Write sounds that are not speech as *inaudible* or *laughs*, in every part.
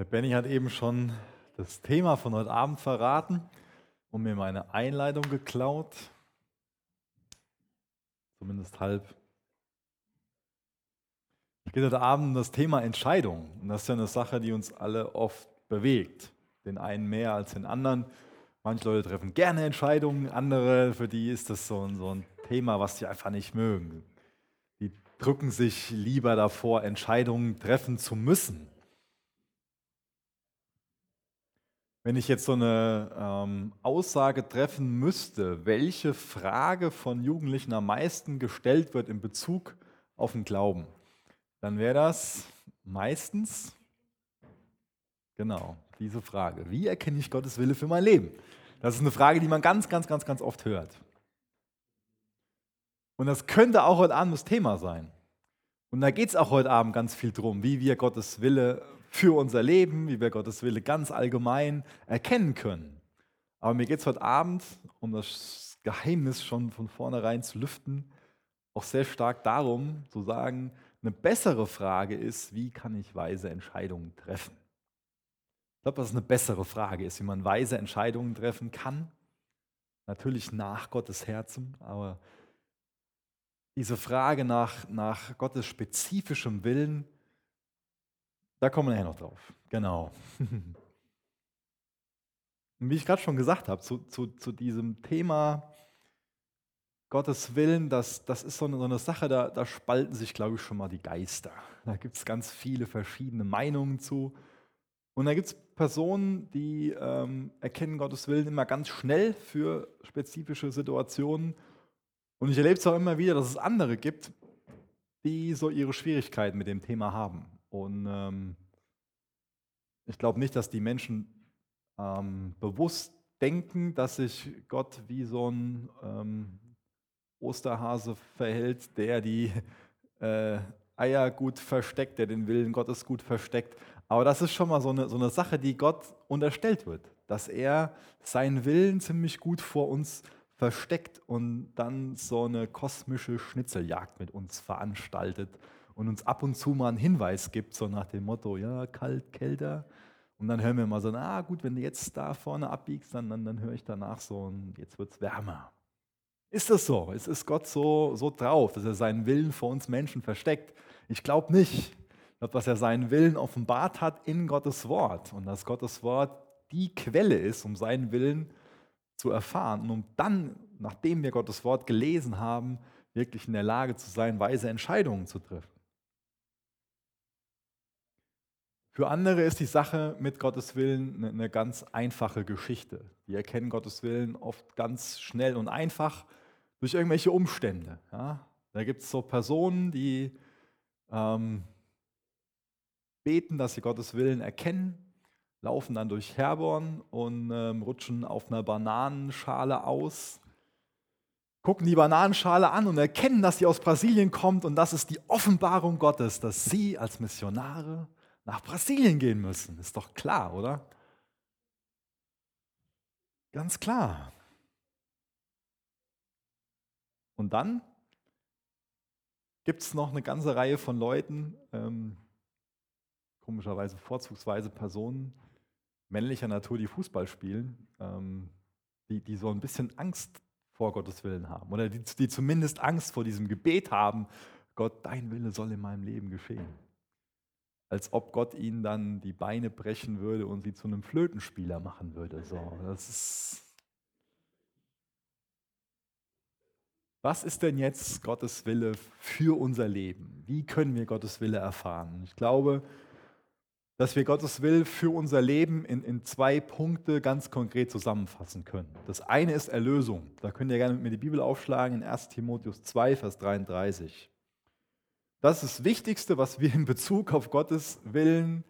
Der Benny hat eben schon das Thema von heute Abend verraten und mir meine Einleitung geklaut. Zumindest halb. Es geht heute Abend um das Thema Entscheidung. Und das ist ja eine Sache, die uns alle oft bewegt. Den einen mehr als den anderen. Manche Leute treffen gerne Entscheidungen, andere, für die ist das so ein, so ein Thema, was sie einfach nicht mögen. Die drücken sich lieber davor, Entscheidungen treffen zu müssen. Wenn ich jetzt so eine ähm, Aussage treffen müsste, welche Frage von Jugendlichen am meisten gestellt wird in Bezug auf den Glauben, dann wäre das meistens genau diese Frage. Wie erkenne ich Gottes Wille für mein Leben? Das ist eine Frage, die man ganz, ganz, ganz, ganz oft hört. Und das könnte auch heute Abend das Thema sein. Und da geht es auch heute Abend ganz viel drum, wie wir Gottes Wille für unser Leben, wie wir Gottes Wille ganz allgemein erkennen können. Aber mir geht es heute Abend, um das Geheimnis schon von vornherein zu lüften, auch sehr stark darum zu sagen, eine bessere Frage ist, wie kann ich weise Entscheidungen treffen? Ich glaube, dass es eine bessere Frage ist, wie man weise Entscheidungen treffen kann. Natürlich nach Gottes Herzen, aber diese Frage nach, nach Gottes spezifischem Willen, da kommen wir nachher noch drauf. Genau. *laughs* Und wie ich gerade schon gesagt habe, zu, zu, zu diesem Thema Gottes Willen, das, das ist so eine, so eine Sache, da, da spalten sich, glaube ich, schon mal die Geister. Da gibt es ganz viele verschiedene Meinungen zu. Und da gibt es Personen, die ähm, erkennen Gottes Willen immer ganz schnell für spezifische Situationen. Und ich erlebe es auch immer wieder, dass es andere gibt, die so ihre Schwierigkeiten mit dem Thema haben. Und ähm, ich glaube nicht, dass die Menschen ähm, bewusst denken, dass sich Gott wie so ein ähm, Osterhase verhält, der die äh, Eier gut versteckt, der den Willen Gottes gut versteckt. Aber das ist schon mal so eine, so eine Sache, die Gott unterstellt wird, dass er seinen Willen ziemlich gut vor uns versteckt und dann so eine kosmische Schnitzeljagd mit uns veranstaltet und uns ab und zu mal einen Hinweis gibt, so nach dem Motto, ja, kalt, kälter. Und dann hören wir mal so, ah gut, wenn du jetzt da vorne abbiegst, dann, dann, dann höre ich danach so, und jetzt wird es wärmer. Ist das so? Ist Gott so, so drauf, dass er seinen Willen vor uns Menschen versteckt? Ich glaube nicht. Ich glaube, dass er seinen Willen offenbart hat in Gottes Wort und dass Gottes Wort die Quelle ist, um seinen Willen zu erfahren und um dann, nachdem wir Gottes Wort gelesen haben, wirklich in der Lage zu sein, weise Entscheidungen zu treffen. Für andere ist die Sache mit Gottes Willen eine ganz einfache Geschichte. Die erkennen Gottes Willen oft ganz schnell und einfach durch irgendwelche Umstände. Ja? Da gibt es so Personen, die ähm, beten, dass sie Gottes Willen erkennen, laufen dann durch Herborn und ähm, rutschen auf einer Bananenschale aus, gucken die Bananenschale an und erkennen, dass sie aus Brasilien kommt und das ist die Offenbarung Gottes, dass sie als Missionare nach Brasilien gehen müssen. Ist doch klar, oder? Ganz klar. Und dann gibt es noch eine ganze Reihe von Leuten, ähm, komischerweise vorzugsweise Personen männlicher Natur, die Fußball spielen, ähm, die, die so ein bisschen Angst vor Gottes Willen haben oder die, die zumindest Angst vor diesem Gebet haben, Gott, dein Wille soll in meinem Leben geschehen als ob Gott ihnen dann die Beine brechen würde und sie zu einem Flötenspieler machen würde. So, das ist Was ist denn jetzt Gottes Wille für unser Leben? Wie können wir Gottes Wille erfahren? Ich glaube, dass wir Gottes Wille für unser Leben in, in zwei Punkte ganz konkret zusammenfassen können. Das eine ist Erlösung. Da könnt ihr gerne mit mir die Bibel aufschlagen in 1 Timotheus 2, Vers 33. Das ist das Wichtigste, was wir in Bezug auf Gottes Willen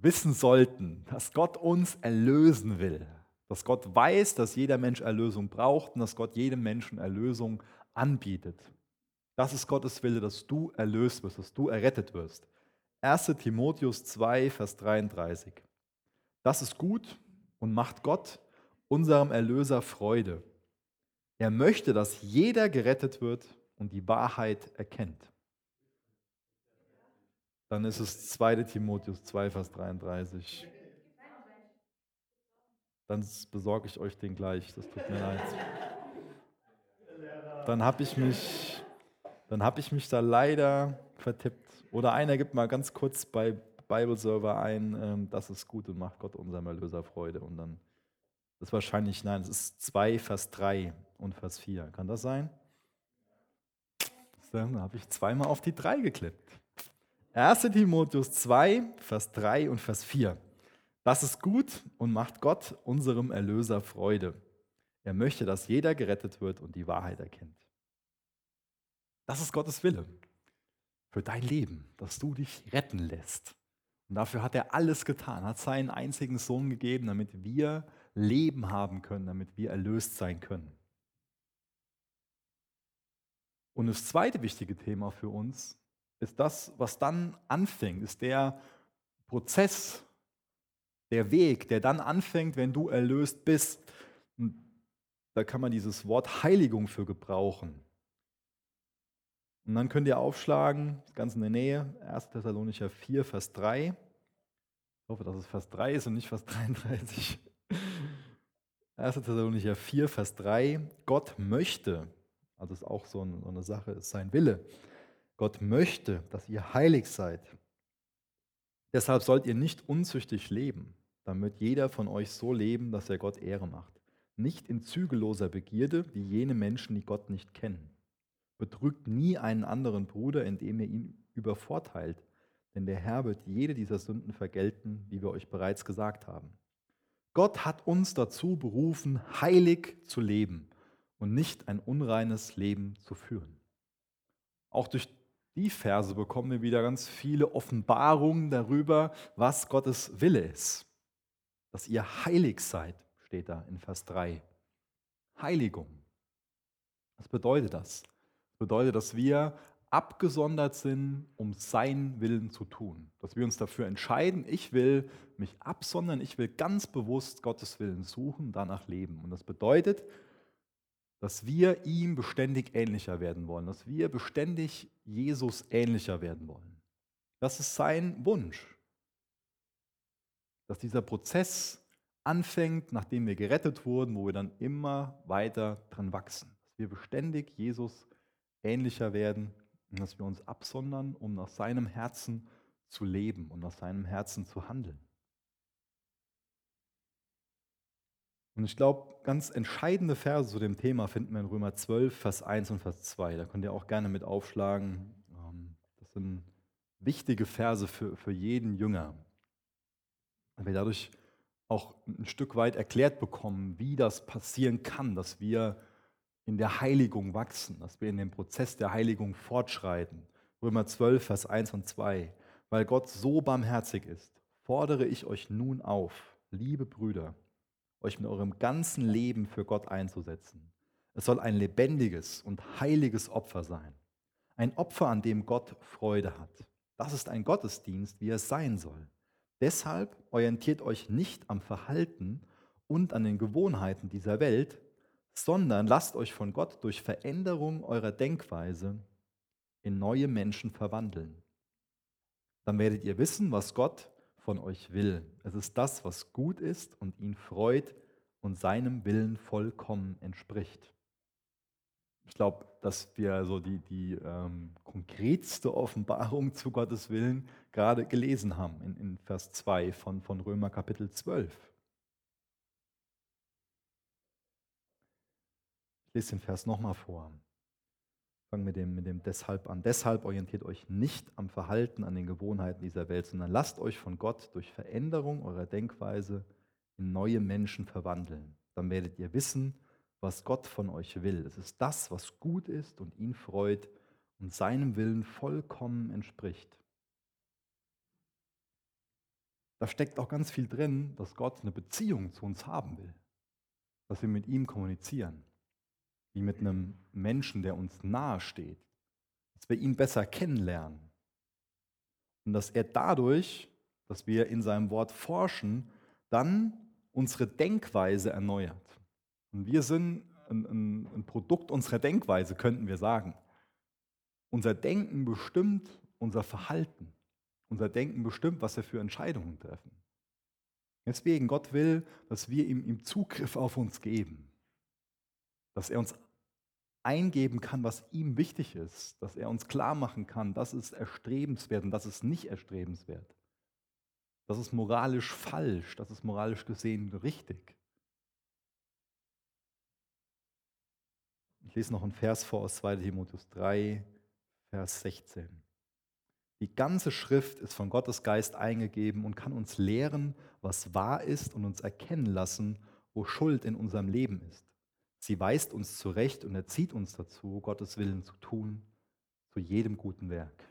wissen sollten, dass Gott uns erlösen will. Dass Gott weiß, dass jeder Mensch Erlösung braucht und dass Gott jedem Menschen Erlösung anbietet. Das ist Gottes Wille, dass du erlöst wirst, dass du errettet wirst. 1 Timotheus 2, Vers 33. Das ist gut und macht Gott, unserem Erlöser, Freude. Er möchte, dass jeder gerettet wird und die Wahrheit erkennt. Dann ist es 2. Timotheus 2, Vers 33. Dann besorge ich euch den gleich, das tut mir leid. Dann habe ich mich, dann habe ich mich da leider vertippt. Oder einer gibt mal ganz kurz bei Bible Server ein, ähm, das ist gut und macht Gott unserem Erlöser Freude. Und dann das ist wahrscheinlich, nein, es ist 2, Vers 3 und Vers 4. Kann das sein? Dann habe ich zweimal auf die 3 geklippt. 1. Timotheus 2, Vers 3 und Vers 4. Das ist gut und macht Gott, unserem Erlöser, Freude. Er möchte, dass jeder gerettet wird und die Wahrheit erkennt. Das ist Gottes Wille für dein Leben, dass du dich retten lässt. Und dafür hat er alles getan, hat seinen einzigen Sohn gegeben, damit wir Leben haben können, damit wir erlöst sein können. Und das zweite wichtige Thema für uns ist das, was dann anfängt, ist der Prozess, der Weg, der dann anfängt, wenn du erlöst bist. Und da kann man dieses Wort Heiligung für gebrauchen. Und dann könnt ihr aufschlagen, ganz in der Nähe, 1. Thessalonicher 4, Vers 3. Ich hoffe, dass es Vers 3 ist und nicht Vers 33. 1. Thessalonicher 4, Vers 3. Gott möchte, also ist auch so eine Sache, ist sein Wille. Gott möchte, dass ihr heilig seid. Deshalb sollt ihr nicht unzüchtig leben, damit jeder von euch so leben, dass er Gott Ehre macht. Nicht in zügelloser Begierde, wie jene Menschen, die Gott nicht kennen. Betrügt nie einen anderen Bruder, indem ihr ihn übervorteilt, denn der Herr wird jede dieser Sünden vergelten, wie wir euch bereits gesagt haben. Gott hat uns dazu berufen, heilig zu leben und nicht ein unreines Leben zu führen. Auch durch die Verse bekommen wir wieder ganz viele Offenbarungen darüber, was Gottes Wille ist. Dass ihr heilig seid, steht da in Vers 3. Heiligung. Was bedeutet das? Das bedeutet, dass wir abgesondert sind, um seinen Willen zu tun. Dass wir uns dafür entscheiden, ich will mich absondern, ich will ganz bewusst Gottes Willen suchen, danach leben. Und das bedeutet, dass wir ihm beständig ähnlicher werden wollen, dass wir beständig Jesus ähnlicher werden wollen. Das ist sein Wunsch. Dass dieser Prozess anfängt, nachdem wir gerettet wurden, wo wir dann immer weiter dran wachsen. Dass wir beständig Jesus ähnlicher werden und dass wir uns absondern, um nach seinem Herzen zu leben und nach seinem Herzen zu handeln. Und ich glaube, ganz entscheidende Verse zu dem Thema finden wir in Römer 12, Vers 1 und Vers 2. Da könnt ihr auch gerne mit aufschlagen. Ähm, das sind wichtige Verse für, für jeden Jünger. Weil wir dadurch auch ein Stück weit erklärt bekommen, wie das passieren kann, dass wir in der Heiligung wachsen, dass wir in dem Prozess der Heiligung fortschreiten. Römer 12, Vers 1 und 2. Weil Gott so barmherzig ist, fordere ich euch nun auf, liebe Brüder, euch mit eurem ganzen Leben für Gott einzusetzen. Es soll ein lebendiges und heiliges Opfer sein. Ein Opfer, an dem Gott Freude hat. Das ist ein Gottesdienst, wie es sein soll. Deshalb orientiert euch nicht am Verhalten und an den Gewohnheiten dieser Welt, sondern lasst euch von Gott durch Veränderung eurer Denkweise in neue Menschen verwandeln. Dann werdet ihr wissen, was Gott von euch will. Es ist das, was gut ist und ihn freut und seinem Willen vollkommen entspricht. Ich glaube, dass wir so die, die ähm, konkretste Offenbarung zu Gottes Willen gerade gelesen haben in, in Vers 2 von, von Römer Kapitel 12. Ich lese den Vers nochmal vor. Fangen mit dem, mit dem deshalb an. Deshalb orientiert euch nicht am Verhalten, an den Gewohnheiten dieser Welt, sondern lasst euch von Gott durch Veränderung eurer Denkweise in neue Menschen verwandeln. Dann werdet ihr wissen, was Gott von euch will. Es ist das, was gut ist und ihn freut und seinem Willen vollkommen entspricht. Da steckt auch ganz viel drin, dass Gott eine Beziehung zu uns haben will, dass wir mit ihm kommunizieren wie mit einem Menschen, der uns nahe steht, dass wir ihn besser kennenlernen und dass er dadurch, dass wir in seinem Wort forschen, dann unsere Denkweise erneuert. Und wir sind ein, ein, ein Produkt unserer Denkweise, könnten wir sagen. Unser Denken bestimmt unser Verhalten. unser Denken bestimmt, was wir für Entscheidungen treffen. Deswegen, Gott will, dass wir ihm, ihm Zugriff auf uns geben, dass er uns eingeben kann, was ihm wichtig ist, dass er uns klar machen kann, das ist erstrebenswert und das ist nicht erstrebenswert. Das ist moralisch falsch, das ist moralisch gesehen richtig. Ich lese noch einen Vers vor aus 2 Timotheus 3, Vers 16. Die ganze Schrift ist von Gottes Geist eingegeben und kann uns lehren, was wahr ist und uns erkennen lassen, wo Schuld in unserem Leben ist. Sie weist uns zurecht und erzieht uns dazu, Gottes Willen zu tun, zu jedem guten Werk.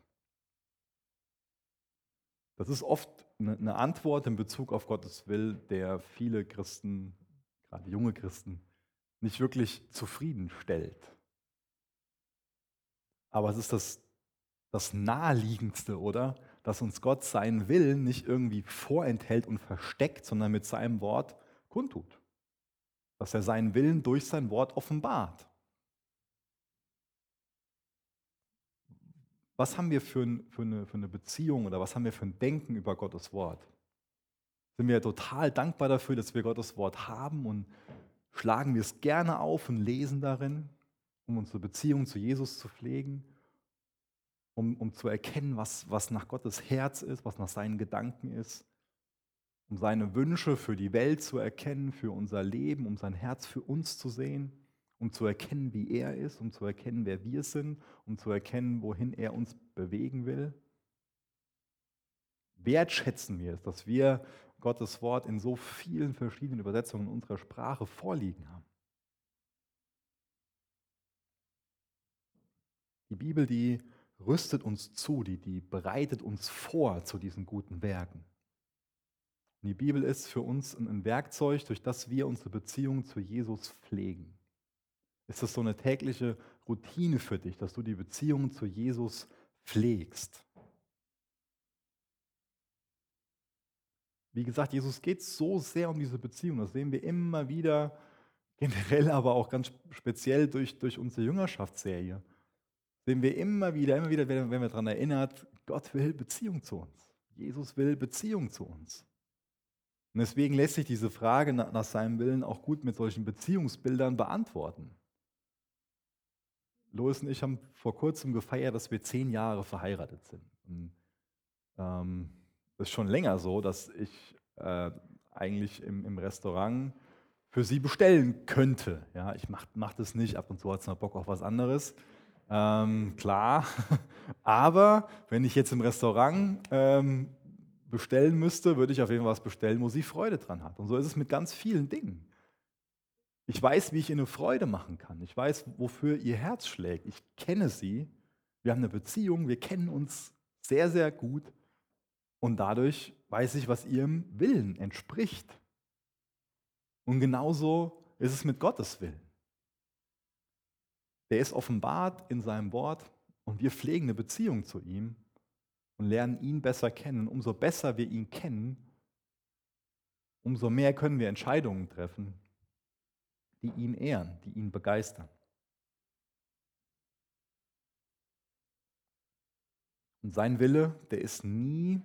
Das ist oft eine Antwort in Bezug auf Gottes Will, der viele Christen, gerade junge Christen, nicht wirklich zufriedenstellt. Aber es ist das, das Naheliegendste, oder? Dass uns Gott seinen Willen nicht irgendwie vorenthält und versteckt, sondern mit seinem Wort kundtut. Dass er seinen Willen durch sein Wort offenbart. Was haben wir für, ein, für, eine, für eine Beziehung oder was haben wir für ein Denken über Gottes Wort? Sind wir total dankbar dafür, dass wir Gottes Wort haben und schlagen wir es gerne auf und lesen darin, um unsere Beziehung zu Jesus zu pflegen, um, um zu erkennen, was, was nach Gottes Herz ist, was nach seinen Gedanken ist, um seine Wünsche für die Welt zu erkennen, für unser Leben, um sein Herz für uns zu sehen, um zu erkennen, wie er ist, um zu erkennen, wer wir sind, um zu erkennen, wohin er uns bewegen will. Wertschätzen wir es, dass wir Gottes Wort in so vielen verschiedenen Übersetzungen in unserer Sprache vorliegen haben. Die Bibel, die rüstet uns zu, die, die bereitet uns vor zu diesen guten Werken. Und die Bibel ist für uns ein Werkzeug, durch das wir unsere Beziehung zu Jesus pflegen. Ist das so eine tägliche Routine für dich, dass du die Beziehung zu Jesus pflegst? Wie gesagt, Jesus geht so sehr um diese Beziehung. Das sehen wir immer wieder, *laughs* generell, aber auch ganz speziell durch, durch unsere Jüngerschaftsserie. Sehen wir immer wieder, immer wieder, wenn wir daran erinnert, Gott will Beziehung zu uns. Jesus will Beziehung zu uns. Und deswegen lässt sich diese Frage nach, seinem Willen auch gut mit solchen Beziehungsbildern beantworten. Lois und ich haben vor kurzem gefeiert, dass wir zehn Jahre verheiratet sind. Und, ähm, das ist schon länger so, dass ich äh, eigentlich im, im, Restaurant für sie bestellen könnte. Ja, ich mache mach das nicht, ab und zu hat es noch Bock auf was anderes. Ähm, klar, *laughs* aber wenn ich jetzt im Restaurant ähm, bestellen müsste, würde ich auf jeden Fall was bestellen, wo sie Freude dran hat. Und so ist es mit ganz vielen Dingen. Ich weiß, wie ich ihnen Freude machen kann. Ich weiß, wofür ihr Herz schlägt. Ich kenne sie. Wir haben eine Beziehung. Wir kennen uns sehr, sehr gut. Und dadurch weiß ich, was ihrem Willen entspricht. Und genauso ist es mit Gottes Willen. Der ist offenbart in seinem Wort und wir pflegen eine Beziehung zu ihm und lernen ihn besser kennen. Umso besser wir ihn kennen, umso mehr können wir Entscheidungen treffen, die ihn ehren, die ihn begeistern. Und sein Wille, der ist nie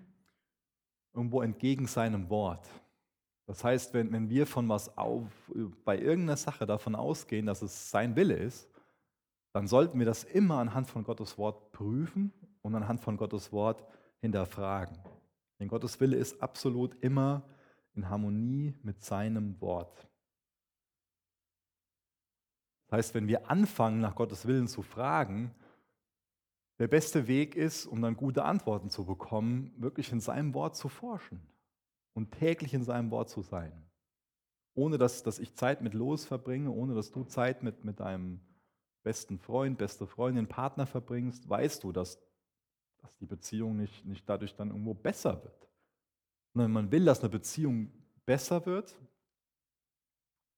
irgendwo entgegen seinem Wort. Das heißt, wenn, wenn wir von was auf, bei irgendeiner Sache davon ausgehen, dass es sein Wille ist, dann sollten wir das immer anhand von Gottes Wort prüfen und anhand von Gottes Wort hinterfragen. Denn Gottes Wille ist absolut immer in Harmonie mit seinem Wort. Das heißt, wenn wir anfangen, nach Gottes Willen zu fragen, der beste Weg ist, um dann gute Antworten zu bekommen, wirklich in seinem Wort zu forschen und täglich in seinem Wort zu sein. Ohne dass, dass ich Zeit mit Los verbringe, ohne dass du Zeit mit, mit deinem besten Freund, beste Freundin, Partner verbringst, weißt du, dass, dass die Beziehung nicht, nicht dadurch dann irgendwo besser wird. Wenn man will, dass eine Beziehung besser wird,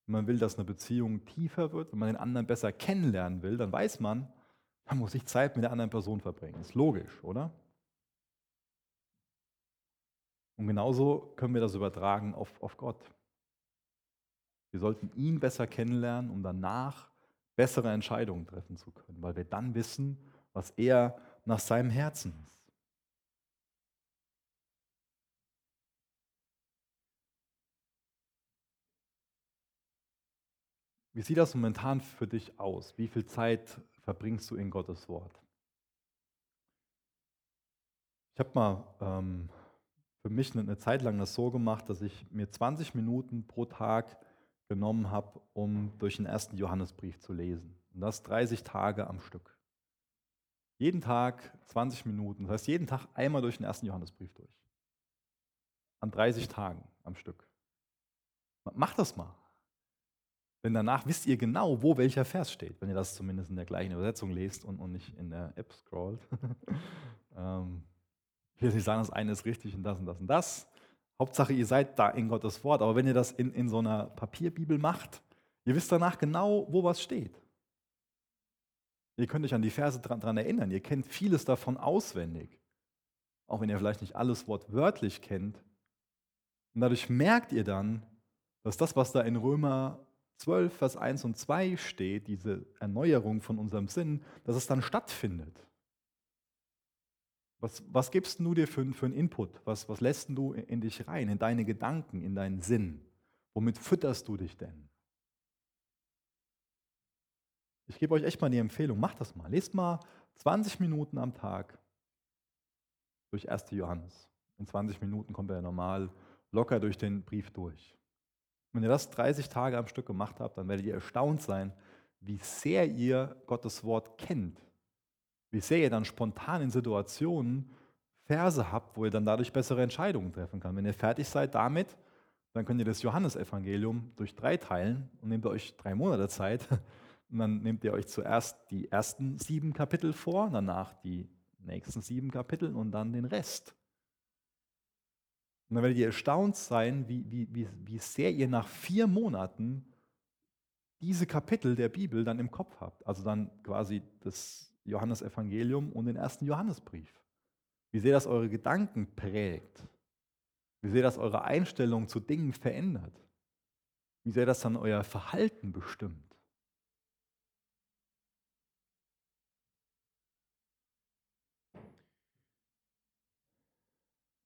man will, dass eine Beziehung tiefer wird, wenn man den anderen besser kennenlernen will, dann weiß man, dann muss ich Zeit mit der anderen Person verbringen. Ist logisch, oder? Und genauso können wir das übertragen auf, auf Gott. Wir sollten ihn besser kennenlernen, um danach bessere Entscheidungen treffen zu können, weil wir dann wissen, was er nach seinem Herzen ist. Wie sieht das momentan für dich aus? Wie viel Zeit verbringst du in Gottes Wort? Ich habe mal ähm, für mich ne, eine Zeit lang das so gemacht, dass ich mir 20 Minuten pro Tag genommen habe, um durch den ersten Johannesbrief zu lesen. Und das 30 Tage am Stück. Jeden Tag 20 Minuten. Das heißt, jeden Tag einmal durch den ersten Johannesbrief durch. An 30 Tagen am Stück. Macht das mal. Denn danach wisst ihr genau, wo welcher Vers steht, wenn ihr das zumindest in der gleichen Übersetzung lest und, und nicht in der App scrollt. ich will nicht sagen, das eine ist richtig und das und das und das. Hauptsache, ihr seid da in Gottes Wort. Aber wenn ihr das in, in so einer Papierbibel macht, ihr wisst danach genau, wo was steht. Ihr könnt euch an die Verse daran erinnern. Ihr kennt vieles davon auswendig. Auch wenn ihr vielleicht nicht alles wortwörtlich kennt. Und dadurch merkt ihr dann, dass das, was da in Römer 12, Vers 1 und 2 steht, diese Erneuerung von unserem Sinn, dass es dann stattfindet. Was, was gibst du dir für, für einen Input? Was, was lässt du in dich rein, in deine Gedanken, in deinen Sinn? Womit fütterst du dich denn? Ich gebe euch echt mal die Empfehlung, macht das mal. Lest mal 20 Minuten am Tag durch 1. Johannes. In 20 Minuten kommt er normal locker durch den Brief durch. Wenn ihr das 30 Tage am Stück gemacht habt, dann werdet ihr erstaunt sein, wie sehr ihr Gottes Wort kennt wie sehr ihr dann spontan in Situationen Verse habt, wo ihr dann dadurch bessere Entscheidungen treffen könnt. Wenn ihr fertig seid damit, dann könnt ihr das Johannesevangelium durch drei teilen und nehmt euch drei Monate Zeit. Und dann nehmt ihr euch zuerst die ersten sieben Kapitel vor, danach die nächsten sieben Kapitel und dann den Rest. Und dann werdet ihr erstaunt sein, wie, wie, wie, wie sehr ihr nach vier Monaten diese Kapitel der Bibel dann im Kopf habt. Also dann quasi das Johannesevangelium und den ersten Johannesbrief. Wie sehr das eure Gedanken prägt. Wie sehr das eure Einstellung zu Dingen verändert. Wie sehr das dann euer Verhalten bestimmt.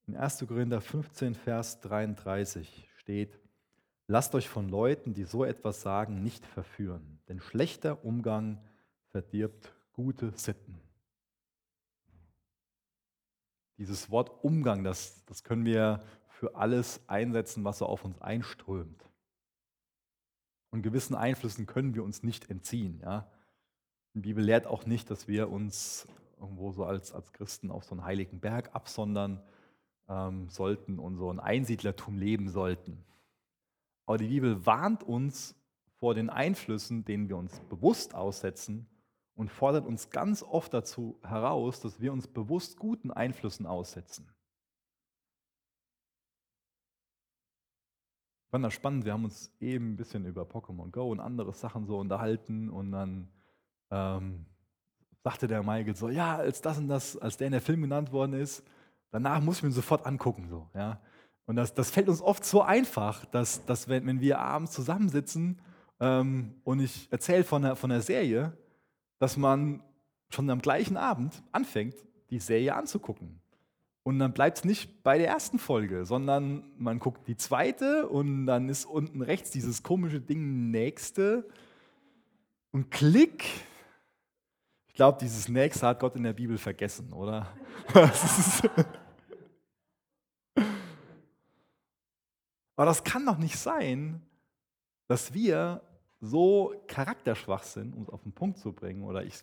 In 1. Korinther 15, Vers 33 steht, Lasst euch von Leuten, die so etwas sagen, nicht verführen, denn schlechter Umgang verdirbt gute Sitten. Dieses Wort Umgang, das, das können wir für alles einsetzen, was so auf uns einströmt. Und gewissen Einflüssen können wir uns nicht entziehen. Ja? Die Bibel lehrt auch nicht, dass wir uns irgendwo so als, als Christen auf so einen heiligen Berg absondern ähm, sollten und so ein Einsiedlertum leben sollten. Aber die Bibel warnt uns vor den Einflüssen, denen wir uns bewusst aussetzen und fordert uns ganz oft dazu heraus, dass wir uns bewusst guten Einflüssen aussetzen. Ich fand das spannend, wir haben uns eben ein bisschen über Pokémon Go und andere Sachen so unterhalten und dann ähm, sagte der Michael so, ja, als das und das, als der in der Film genannt worden ist, danach muss ich mir sofort angucken. So, ja. Und das, das fällt uns oft so einfach, dass, dass wenn, wenn wir abends zusammensitzen ähm, und ich erzähle von der, von der Serie, dass man schon am gleichen Abend anfängt, die Serie anzugucken. Und dann bleibt es nicht bei der ersten Folge, sondern man guckt die zweite und dann ist unten rechts dieses komische Ding nächste und klick. Ich glaube, dieses nächste hat Gott in der Bibel vergessen, oder? *laughs* Aber das kann doch nicht sein, dass wir so charakterschwach sind, um es auf den Punkt zu bringen, oder ich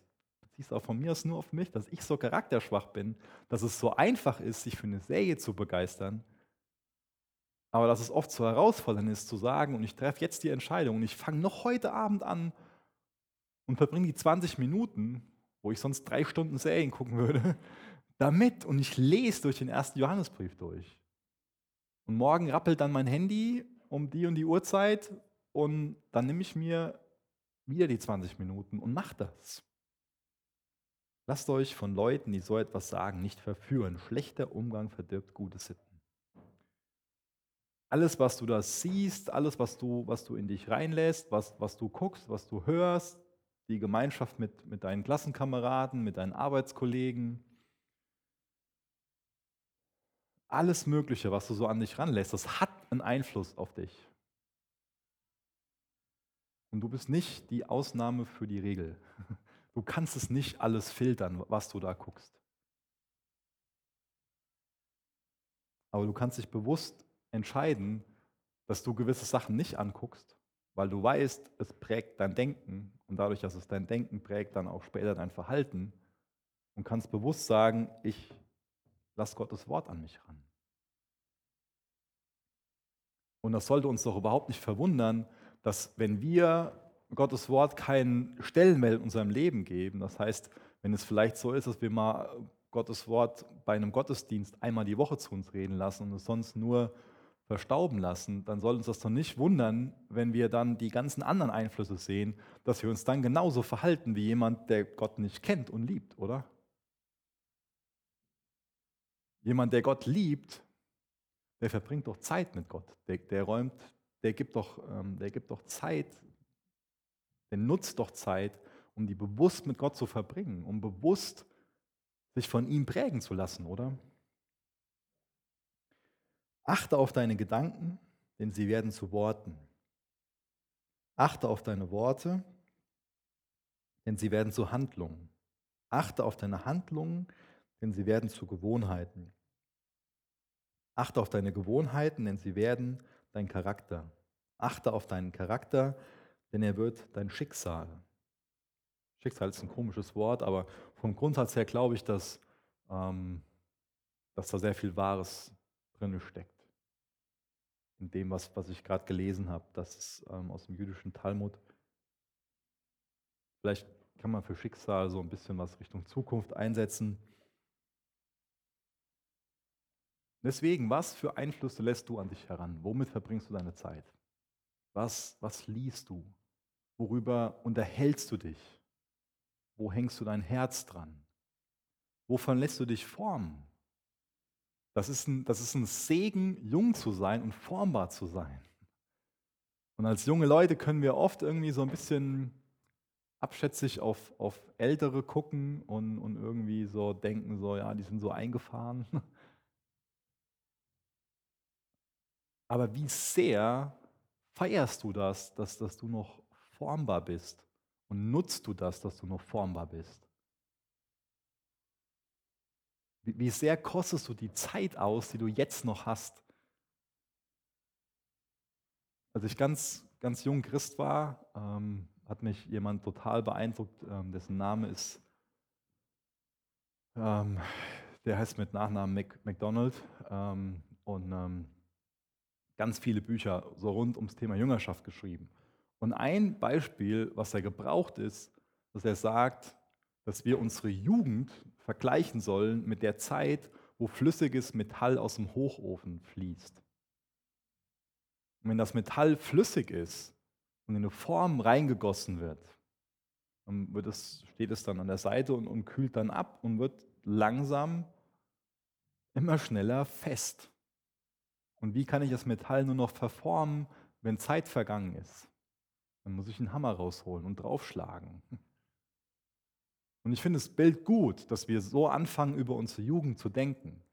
beziehe es auch von mir aus nur auf mich, dass ich so charakterschwach bin, dass es so einfach ist, sich für eine Serie zu begeistern, aber dass es oft so herausfordernd ist zu sagen, und ich treffe jetzt die Entscheidung, und ich fange noch heute Abend an und verbringe die 20 Minuten, wo ich sonst drei Stunden Serien gucken würde, *laughs* damit und ich lese durch den ersten Johannesbrief durch. Und morgen rappelt dann mein Handy um die und die Uhrzeit und dann nehme ich mir wieder die 20 Minuten und mache das. Lasst euch von Leuten, die so etwas sagen, nicht verführen. Schlechter Umgang verdirbt gute Sitten. Alles, was du da siehst, alles, was du, was du in dich reinlässt, was, was du guckst, was du hörst, die Gemeinschaft mit, mit deinen Klassenkameraden, mit deinen Arbeitskollegen, alles Mögliche, was du so an dich ranlässt, das hat einen Einfluss auf dich. Und du bist nicht die Ausnahme für die Regel. *laughs* Du kannst es nicht alles filtern, was du da guckst. Aber du kannst dich bewusst entscheiden, dass du gewisse Sachen nicht anguckst, weil du weißt, es prägt dein Denken und dadurch, dass es dein Denken prägt, dann auch später dein Verhalten und kannst bewusst sagen, ich lasse Gottes Wort an mich ran. Und das sollte uns doch überhaupt nicht verwundern, dass wenn wir Gottes Wort keinen Stellenwert in unserem Leben geben, das heißt, wenn es vielleicht so ist, dass wir mal Gottes Wort bei einem Gottesdienst einmal die Woche zu uns reden lassen und es sonst nur verstauben lassen, dann soll uns das doch nicht wundern, wenn wir dann die ganzen anderen Einflüsse sehen, dass wir uns dann genauso verhalten wie jemand, der Gott nicht kennt und liebt, oder? Jemand, der Gott liebt, der verbringt doch Zeit mit Gott. Der, der räumt, der gibt, doch, ähm, der gibt doch Zeit, der nutzt doch Zeit, um die bewusst mit Gott zu verbringen, um bewusst sich von ihm prägen zu lassen, oder? Achte auf deine Gedanken, denn sie werden zu Worten. Achte auf deine Worte, denn sie werden zu Handlungen. Achte auf deine Handlungen, denn sie werden zu Gewohnheiten. Achte auf deine Gewohnheiten, denn sie werden dein Charakter. Achte auf deinen Charakter, denn er wird dein Schicksal. Schicksal ist ein komisches Wort, aber vom Grundsatz her glaube ich, dass, ähm, dass da sehr viel Wahres drin steckt. In dem, was, was ich gerade gelesen habe, das ist ähm, aus dem jüdischen Talmud. Vielleicht kann man für Schicksal so ein bisschen was Richtung Zukunft einsetzen. Deswegen, was für Einflüsse lässt du an dich heran? Womit verbringst du deine Zeit? Was, was liest du? Worüber unterhältst du dich? Wo hängst du dein Herz dran? Wovon lässt du dich formen? Das ist, ein, das ist ein Segen, jung zu sein und formbar zu sein. Und als junge Leute können wir oft irgendwie so ein bisschen abschätzig auf, auf Ältere gucken und, und irgendwie so denken, so, ja, die sind so eingefahren. Aber wie sehr feierst du das, dass, dass du noch formbar bist? Und nutzt du das, dass du noch formbar bist? Wie, wie sehr kostest du die Zeit aus, die du jetzt noch hast? Als ich ganz, ganz jung Christ war, ähm, hat mich jemand total beeindruckt, ähm, dessen Name ist, ähm, der heißt mit Nachnamen Mac, McDonald ähm, und ähm, ganz viele Bücher so rund ums Thema Jüngerschaft geschrieben. Und ein Beispiel, was er gebraucht ist, dass er sagt, dass wir unsere Jugend vergleichen sollen mit der Zeit, wo flüssiges Metall aus dem Hochofen fließt. Und wenn das Metall flüssig ist und in eine Form reingegossen wird, dann wird es, steht es dann an der Seite und, und kühlt dann ab und wird langsam immer schneller fest. Und wie kann ich das Metall nur noch verformen, wenn Zeit vergangen ist? Dann muss ich einen Hammer rausholen und draufschlagen. *laughs* Und ich finde das Bild gut, dass wir so anfangen, über unsere Jugend zu denken.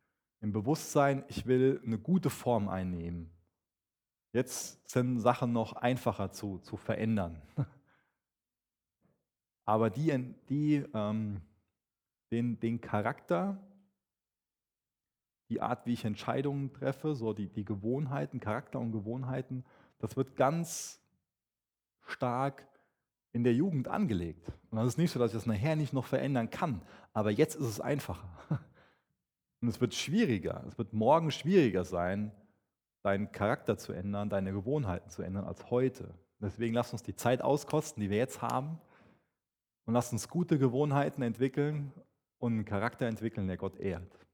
Im Bewusstsein, ich will eine gute Form einnehmen. Jetzt sind Sachen noch einfacher zu, zu verändern. *laughs* Aber die, die, ähm, den, den Charakter, die Art, wie ich Entscheidungen treffe, so die, die Gewohnheiten, Charakter und Gewohnheiten, das wird ganz stark in der Jugend angelegt. Und das ist nicht so, dass ich das nachher nicht noch verändern kann, aber jetzt ist es einfacher. *laughs* Und es wird schwieriger, es wird morgen schwieriger sein, deinen Charakter zu ändern, deine Gewohnheiten zu ändern als heute. Deswegen lass uns die Zeit auskosten, die wir jetzt haben, und lass uns gute Gewohnheiten entwickeln und einen Charakter entwickeln, der Gott ehrt.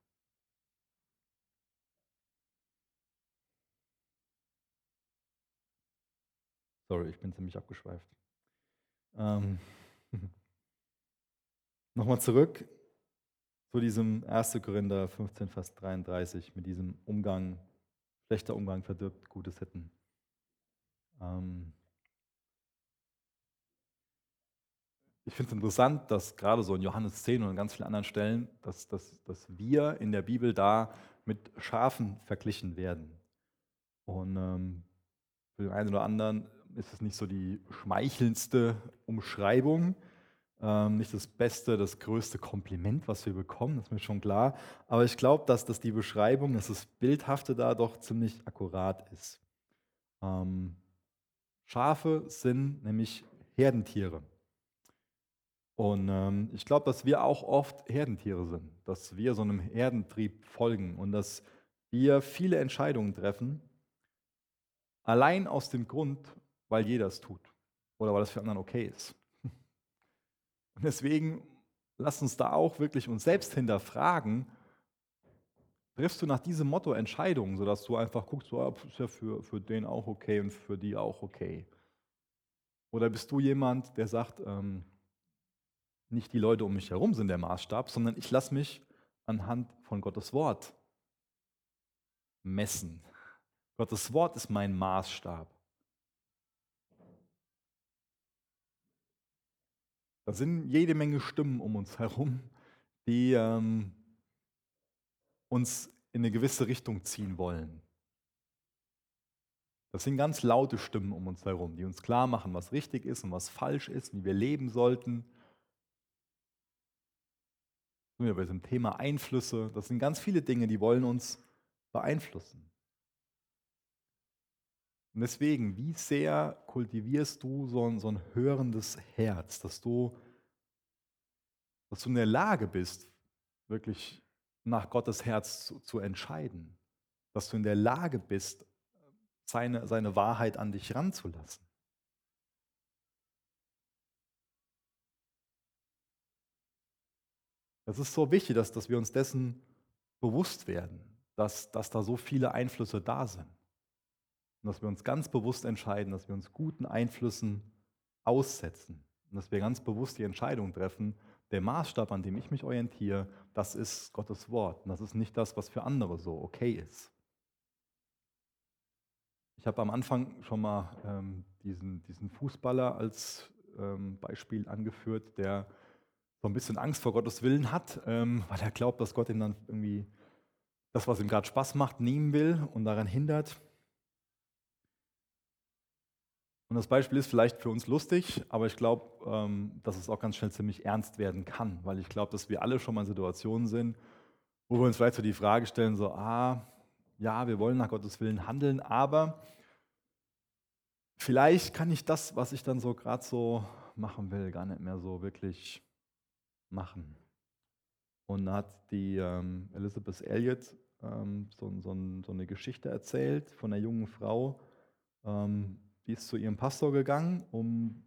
Sorry, ich bin ziemlich abgeschweift. Ähm, *laughs* Nochmal zurück zu diesem 1. Korinther 15, Vers 33, mit diesem Umgang, schlechter Umgang verdirbt gutes Sitten. Ähm, ich finde es interessant, dass gerade so in Johannes 10 und an ganz vielen anderen Stellen, dass, dass, dass wir in der Bibel da mit Schafen verglichen werden. Und ähm, für den einen oder anderen ist es nicht so die schmeichelndste Umschreibung, ähm, nicht das beste, das größte Kompliment, was wir bekommen, das ist mir schon klar. Aber ich glaube, dass, dass die Beschreibung, dass das Bildhafte da doch ziemlich akkurat ist. Ähm, Schafe sind nämlich Herdentiere. Und ähm, ich glaube, dass wir auch oft Herdentiere sind, dass wir so einem Herdentrieb folgen und dass wir viele Entscheidungen treffen, allein aus dem Grund, weil jeder es tut oder weil es für anderen okay ist. Und deswegen lass uns da auch wirklich uns selbst hinterfragen, triffst du nach diesem Motto Entscheidungen, sodass du einfach guckst, so, ah, ist ja für, für den auch okay und für die auch okay. Oder bist du jemand, der sagt, ähm, nicht die Leute um mich herum sind der Maßstab, sondern ich lasse mich anhand von Gottes Wort messen. Gottes Wort ist mein Maßstab. Da sind jede Menge Stimmen um uns herum, die ähm, uns in eine gewisse Richtung ziehen wollen. Das sind ganz laute Stimmen um uns herum, die uns klar machen, was richtig ist und was falsch ist, wie wir leben sollten. Sind wir bei diesem Thema Einflüsse. Das sind ganz viele Dinge, die wollen uns beeinflussen. Und deswegen, wie sehr kultivierst du so ein, so ein hörendes Herz, dass du, dass du in der Lage bist, wirklich nach Gottes Herz zu, zu entscheiden, dass du in der Lage bist, seine, seine Wahrheit an dich ranzulassen. Es ist so wichtig, dass, dass wir uns dessen bewusst werden, dass, dass da so viele Einflüsse da sind. Und dass wir uns ganz bewusst entscheiden, dass wir uns guten Einflüssen aussetzen. Und dass wir ganz bewusst die Entscheidung treffen, der Maßstab, an dem ich mich orientiere, das ist Gottes Wort. Und das ist nicht das, was für andere so okay ist. Ich habe am Anfang schon mal ähm, diesen, diesen Fußballer als ähm, Beispiel angeführt, der so ein bisschen Angst vor Gottes Willen hat, ähm, weil er glaubt, dass Gott ihm dann irgendwie das, was ihm gerade Spaß macht, nehmen will und daran hindert. Und das Beispiel ist vielleicht für uns lustig, aber ich glaube, ähm, dass es auch ganz schnell ziemlich ernst werden kann, weil ich glaube, dass wir alle schon mal in Situationen sind, wo wir uns vielleicht so die Frage stellen, so, ah, ja, wir wollen nach Gottes Willen handeln, aber vielleicht kann ich das, was ich dann so gerade so machen will, gar nicht mehr so wirklich machen. Und da hat die ähm, Elizabeth Elliot ähm, so, so, so, eine Geschichte erzählt von einer jungen Frau, ähm, die ist zu ihrem Pastor gegangen, um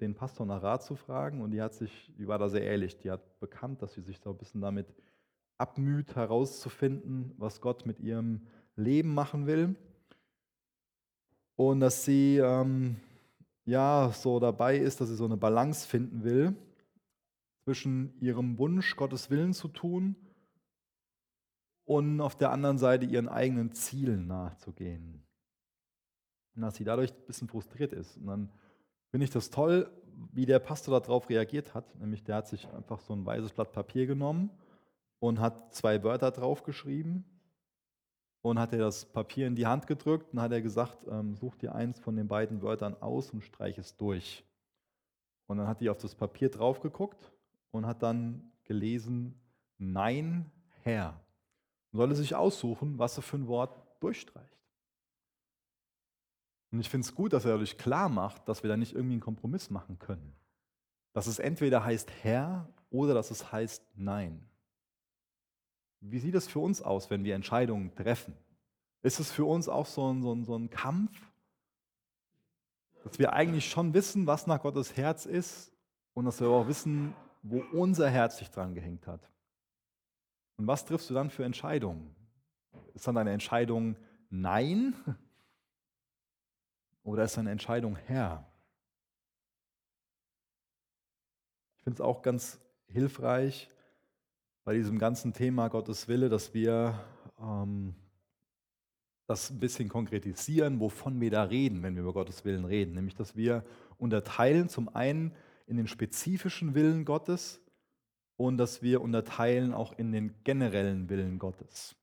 den Pastor nach Rat zu fragen. Und die hat sich, die war da sehr ehrlich, die hat bekannt, dass sie sich so ein bisschen damit abmüht, herauszufinden, was Gott mit ihrem Leben machen will. Und dass sie ähm, ja so dabei ist, dass sie so eine Balance finden will zwischen ihrem Wunsch, Gottes Willen zu tun und auf der anderen Seite ihren eigenen Zielen nachzugehen. Dass sie dadurch ein bisschen frustriert ist. Und dann finde ich das toll, wie der Pastor darauf reagiert hat. Nämlich der hat sich einfach so ein weißes Blatt Papier genommen und hat zwei Wörter draufgeschrieben und hat er das Papier in die Hand gedrückt und hat er gesagt, ähm, such dir eins von den beiden Wörtern aus und streich es durch. Und dann hat die auf das Papier drauf geguckt und hat dann gelesen, Nein, Herr. Und soll sich aussuchen, was er für ein Wort durchstreicht. Und ich finde es gut, dass er dadurch klar macht, dass wir da nicht irgendwie einen Kompromiss machen können. Dass es entweder heißt Herr oder dass es heißt Nein. Wie sieht es für uns aus, wenn wir Entscheidungen treffen? Ist es für uns auch so ein, so ein, so ein Kampf, dass wir eigentlich schon wissen, was nach Gottes Herz ist und dass wir auch wissen, wo unser Herz sich dran gehängt hat? Und was triffst du dann für Entscheidungen? Ist dann deine Entscheidung Nein oder ist deine Entscheidung Herr? Ich finde es auch ganz hilfreich bei diesem ganzen Thema Gottes Wille, dass wir ähm, das ein bisschen konkretisieren, wovon wir da reden, wenn wir über Gottes Willen reden. Nämlich, dass wir unterteilen zum einen in den spezifischen Willen Gottes und dass wir unterteilen auch in den generellen Willen Gottes.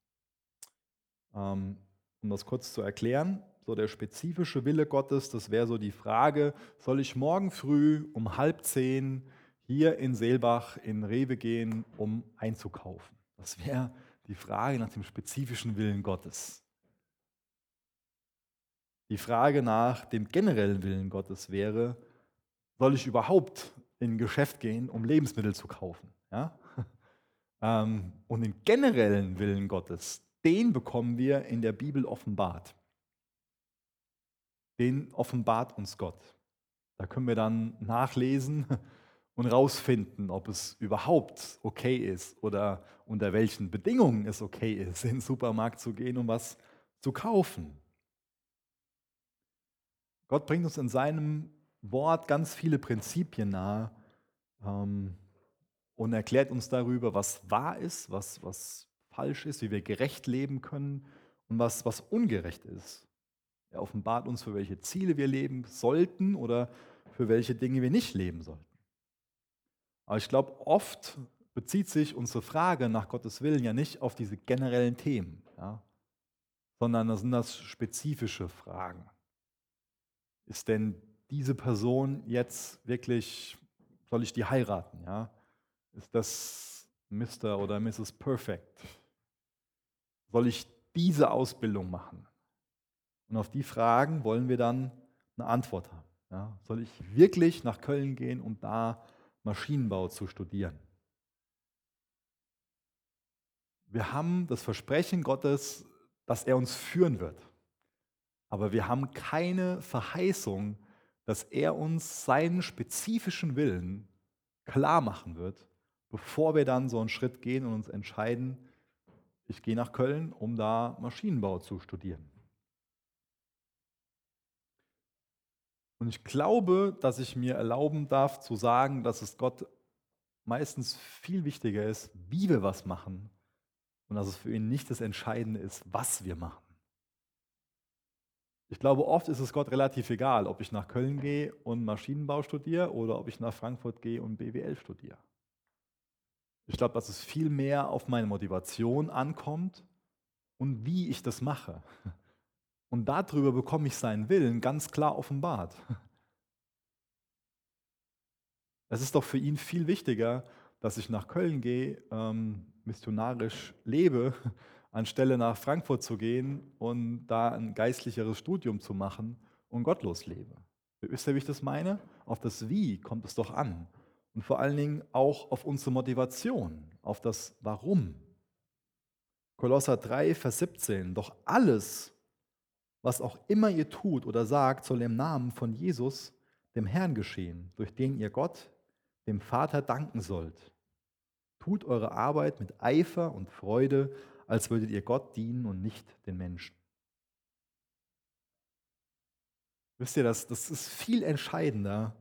Ähm, um das kurz zu erklären, so der spezifische Wille Gottes, das wäre so die Frage, soll ich morgen früh um halb zehn hier in Seelbach in Rewe gehen, um einzukaufen? Das wäre die Frage nach dem spezifischen Willen Gottes. Die Frage nach dem generellen Willen Gottes wäre, soll ich überhaupt in ein Geschäft gehen, um Lebensmittel zu kaufen? Ja? *laughs* Ähm, und den generellen Willen Gottes, den bekommen wir in der Bibel offenbart. Den offenbart uns Gott. Da können wir dann nachlesen *laughs* und rausfinden, ob es überhaupt okay ist oder unter welchen Bedingungen es okay ist, *laughs* in den Supermarkt zu gehen und was zu kaufen. Gott bringt uns in seinem Wort ganz viele Prinzipien nahe ähm, und erklärt uns darüber, was wahr ist, was, was falsch ist, wie wir gerecht leben können und was, was ungerecht ist. Er offenbart uns, für welche Ziele wir leben sollten oder für welche Dinge wir nicht leben sollten. Aber ich glaube, oft bezieht sich unsere Frage nach Gottes Willen ja nicht auf diese generellen Themen, ja, sondern das sind das spezifische Fragen. Ist denn diese Person jetzt wirklich, soll ich die heiraten? Ja? Ist das Mr. oder Mrs. Perfect? Soll ich diese Ausbildung machen? Und auf die Fragen wollen wir dann eine Antwort haben. Ja? Soll ich wirklich nach Köln gehen, um da Maschinenbau zu studieren? Wir haben das Versprechen Gottes, dass er uns führen wird. Aber wir haben keine Verheißung, dass er uns seinen spezifischen Willen klar machen wird, bevor wir dann so einen Schritt gehen und uns entscheiden, ich gehe nach Köln, um da Maschinenbau zu studieren. Und ich glaube, dass ich mir erlauben darf zu sagen, dass es Gott meistens viel wichtiger ist, wie wir was machen und dass es für ihn nicht das Entscheidende ist, was wir machen. Ich glaube, oft ist es Gott relativ egal, ob ich nach Köln gehe und Maschinenbau studiere oder ob ich nach Frankfurt gehe und BWL studiere. Ich glaube, dass es viel mehr auf meine Motivation ankommt und wie ich das mache. Und darüber bekomme ich seinen Willen ganz klar offenbart. *laughs* Es ist doch für ihn viel wichtiger, dass ich nach Köln gehe, ähm, missionarisch lebe, *laughs* anstelle nach Frankfurt zu gehen und da ein geistlicheres Studium zu machen und gottlos lebe. Wisst ihr, wie ich das meine? Auf das Wie kommt es doch an. Und vor allen Dingen auch auf unsere Motivation, auf das Warum. Kolosser 3, Vers 17. Doch alles, was auch immer ihr tut oder sagt, soll im Namen von Jesus, dem Herrn geschehen, durch den ihr Gott, dem Vater danken sollt. Tut eure Arbeit mit Eifer und Freude, als würdet ihr Gott dienen und nicht den Menschen. Wisst ihr, das, das ist viel entscheidender,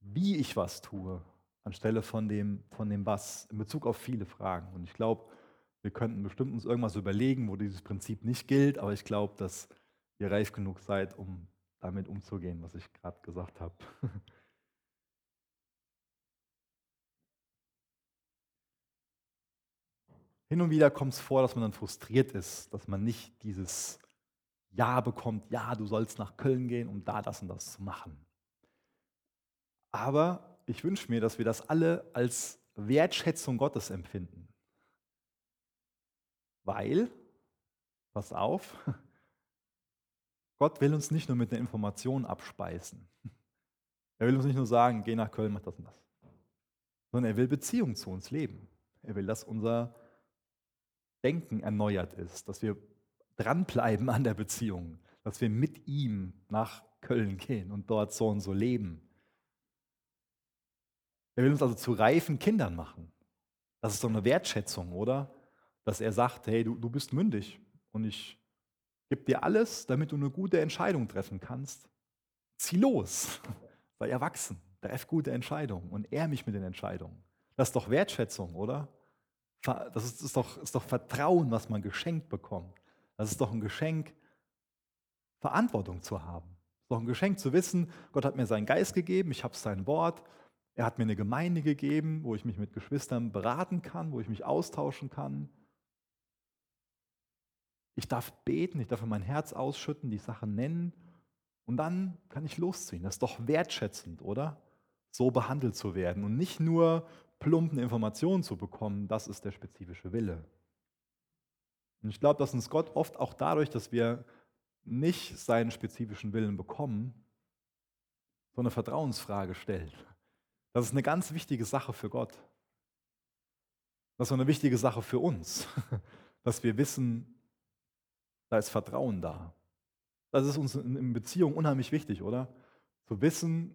wie ich was tue, anstelle von dem, von dem Was, in Bezug auf viele Fragen. Und ich glaube, wir könnten bestimmt uns irgendwas überlegen, wo dieses Prinzip nicht gilt, aber ich glaube, dass ihr reif genug seid, um damit umzugehen, was ich gerade gesagt habe. *laughs* Hin und wieder kommt es vor, dass man dann frustriert ist, dass man nicht dieses Ja bekommt, ja, du sollst nach Köln gehen, um da das und das zu machen. Aber ich wünsche mir, dass wir das alle als Wertschätzung Gottes empfinden. Weil, pass auf, *laughs* Gott will uns nicht nur mit der Information abspeisen. *laughs* Er will uns nicht nur sagen, geh nach Köln, mach das und das. Sondern er will Beziehung zu uns leben. Er will, dass unser Denken erneuert ist, dass wir dranbleiben an der Beziehung, dass wir mit ihm nach Köln gehen und dort so und so leben. Er will uns also zu reifen Kindern machen. Das ist so eine Wertschätzung, oder? Dass er sagt, hey, du, du bist mündig und ich gebe dir alles, damit du eine gute Entscheidung treffen kannst. Zieh los, *laughs* sei erwachsen, treff gute Entscheidungen und ehr mich mit den Entscheidungen. Das ist doch Wertschätzung, oder? Das ist, ist, doch, ist doch Vertrauen, was man geschenkt bekommt. Das ist doch ein Geschenk, Verantwortung zu haben. Es ist doch ein Geschenk zu wissen, Gott hat mir seinen Geist gegeben, ich habe sein Wort, er hat mir eine Gemeinde gegeben, wo ich mich mit Geschwistern beraten kann, wo ich mich austauschen kann. Ich darf beten, ich darf mein Herz ausschütten, die Sache nennen und dann kann ich losziehen. Das ist doch wertschätzend, oder? So behandelt zu werden und nicht nur plumpen Informationen zu bekommen, das ist der spezifische Wille. Und ich glaube, dass uns Gott oft auch dadurch, dass wir nicht seinen spezifischen Willen bekommen, so eine Vertrauensfrage stellt. Das ist eine ganz wichtige Sache für Gott. Das ist eine wichtige Sache für uns, *laughs* dass wir wissen, da ist Vertrauen da. Das ist uns in Beziehung unheimlich wichtig, oder? Zu wissen,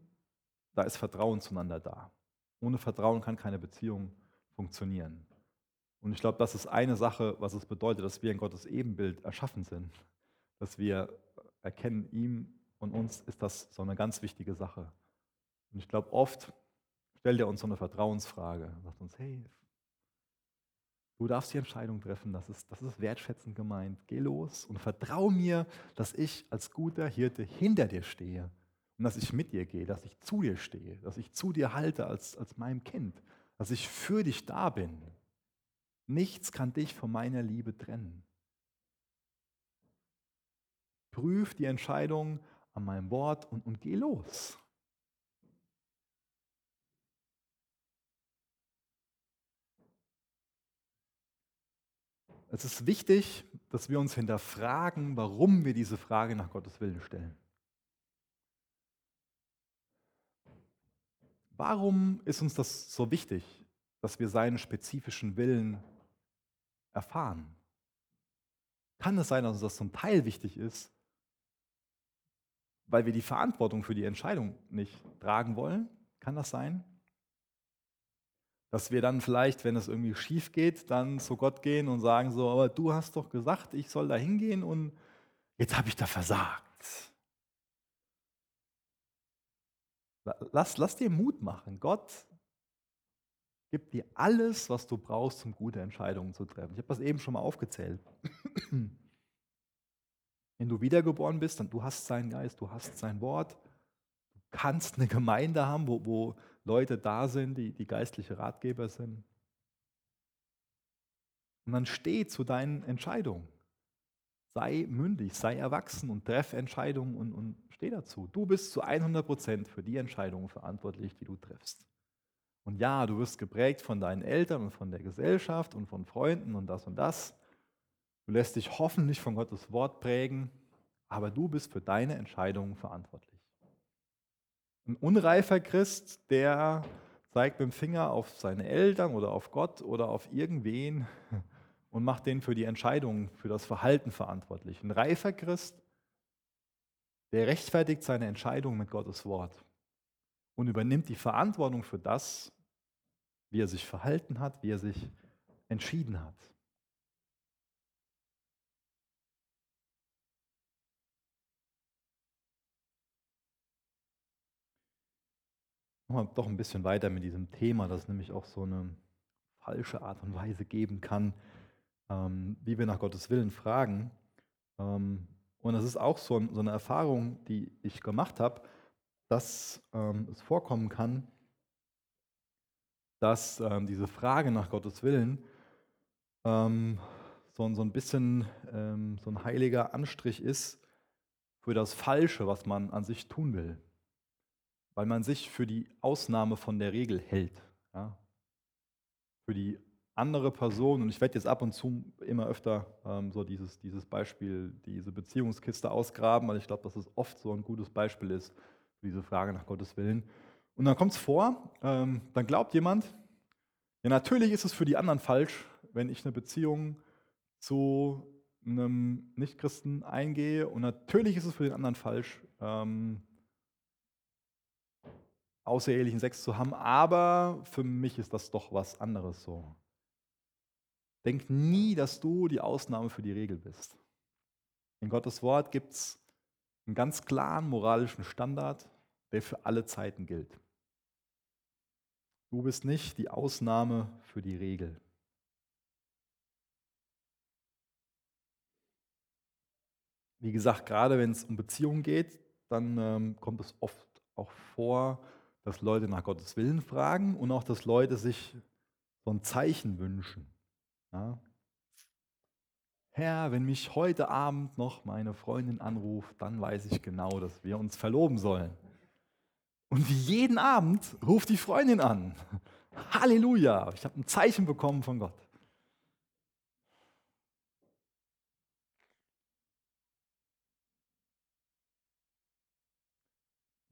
da ist Vertrauen zueinander da. Ohne Vertrauen kann keine Beziehung funktionieren. Und ich glaube, das ist eine Sache, was es bedeutet, dass wir in Gottes Ebenbild erschaffen sind. Dass wir erkennen, ihm und uns ist das so eine ganz wichtige Sache. Und ich glaube, oft stellt er uns so eine Vertrauensfrage. Er sagt uns, hey, du darfst die Entscheidung treffen, das ist, das ist wertschätzend gemeint. Geh los und vertrau mir, dass ich als guter Hirte hinter dir stehe und dass ich mit dir gehe, dass ich zu dir stehe, dass ich zu dir halte als, als meinem Kind, dass ich für dich da bin. Nichts kann dich von meiner Liebe trennen. Prüf die Entscheidung an meinem Wort und, und geh los. Es ist wichtig, dass wir uns hinterfragen, warum wir diese Frage nach Gottes Willen stellen. Warum ist uns das so wichtig, dass wir seinen spezifischen Willen erfahren? Kann es sein, dass uns das zum Teil wichtig ist, weil wir die Verantwortung für die Entscheidung nicht tragen wollen? Kann das sein? Dass wir dann vielleicht, wenn es irgendwie schief geht, dann zu Gott gehen und sagen so, aber du hast doch gesagt, ich soll da hingehen und jetzt habe ich da versagt. Lass, lass dir Mut machen. Gott gibt dir alles, was du brauchst, um gute Entscheidungen zu treffen. Ich habe das eben schon mal aufgezählt. Wenn du wiedergeboren bist, dann du hast seinen Geist, du hast sein Wort. Du kannst eine Gemeinde haben, wo, wo Leute da sind, die, die geistliche Ratgeber sind. Und dann steh zu deinen Entscheidungen. Sei mündig, sei erwachsen und treff Entscheidungen und, und steh dazu. Du bist zu 100 Prozent für die Entscheidungen verantwortlich, die du triffst. Und ja, du wirst geprägt von deinen Eltern und von der Gesellschaft und von Freunden und das und das. Du lässt dich hoffentlich von Gottes Wort prägen, aber du bist für deine Entscheidungen verantwortlich. Ein unreifer Christ, der zeigt mit dem Finger auf seine Eltern oder auf Gott oder auf irgendwen *laughs* und macht den für die Entscheidungen, für das Verhalten verantwortlich. Ein reifer Christ, der rechtfertigt seine Entscheidungen mit Gottes Wort und übernimmt die Verantwortung für das, wie er sich verhalten hat, wie er sich entschieden hat. Machen wir doch ein bisschen weiter mit diesem Thema, das nämlich auch so eine falsche Art und Weise geben kann, ähm, wie wir nach Gottes Willen fragen. Ähm, und das ist auch so, eine Erfahrung, die ich gemacht habe, dass ähm, es vorkommen kann, dass diese Frage nach Gottes Willen so, so ein bisschen so ein heiliger Anstrich ist für das Falsche, was man an sich tun will weil man sich für die Ausnahme von der Regel hält. Ja? Für die andere Person, und ich werde jetzt ab und zu immer öfter ähm, so dieses, dieses Beispiel, diese Beziehungskiste ausgraben, weil ich glaube, dass es oft so ein gutes Beispiel ist für diese Frage nach Gottes Willen. Und dann kommt es vor, ähm, dann glaubt jemand, ja natürlich ist es für die anderen falsch, wenn ich eine Beziehung zu einem Nichtchristen eingehe und natürlich ist es für den anderen falsch, ähm, außerehelichen Sex zu haben, aber für mich ist das doch was anderes so. Denk nie, dass du die Ausnahme für die Regel bist. In Gottes Wort gibt es einen ganz klaren moralischen Standard, der für alle Zeiten gilt. Du bist nicht die Ausnahme für die Regel. Wie gesagt, gerade wenn es um Beziehungen geht, dann ähm, kommt es oft auch vor, dass Leute nach Gottes Willen fragen und auch, dass Leute sich so ein Zeichen wünschen. Ja? Herr, wenn mich heute Abend noch meine Freundin anruft, dann weiß ich genau, dass wir uns verloben sollen. Und wie jeden Abend ruft die Freundin an. Halleluja, ich habe ein Zeichen bekommen von Gott.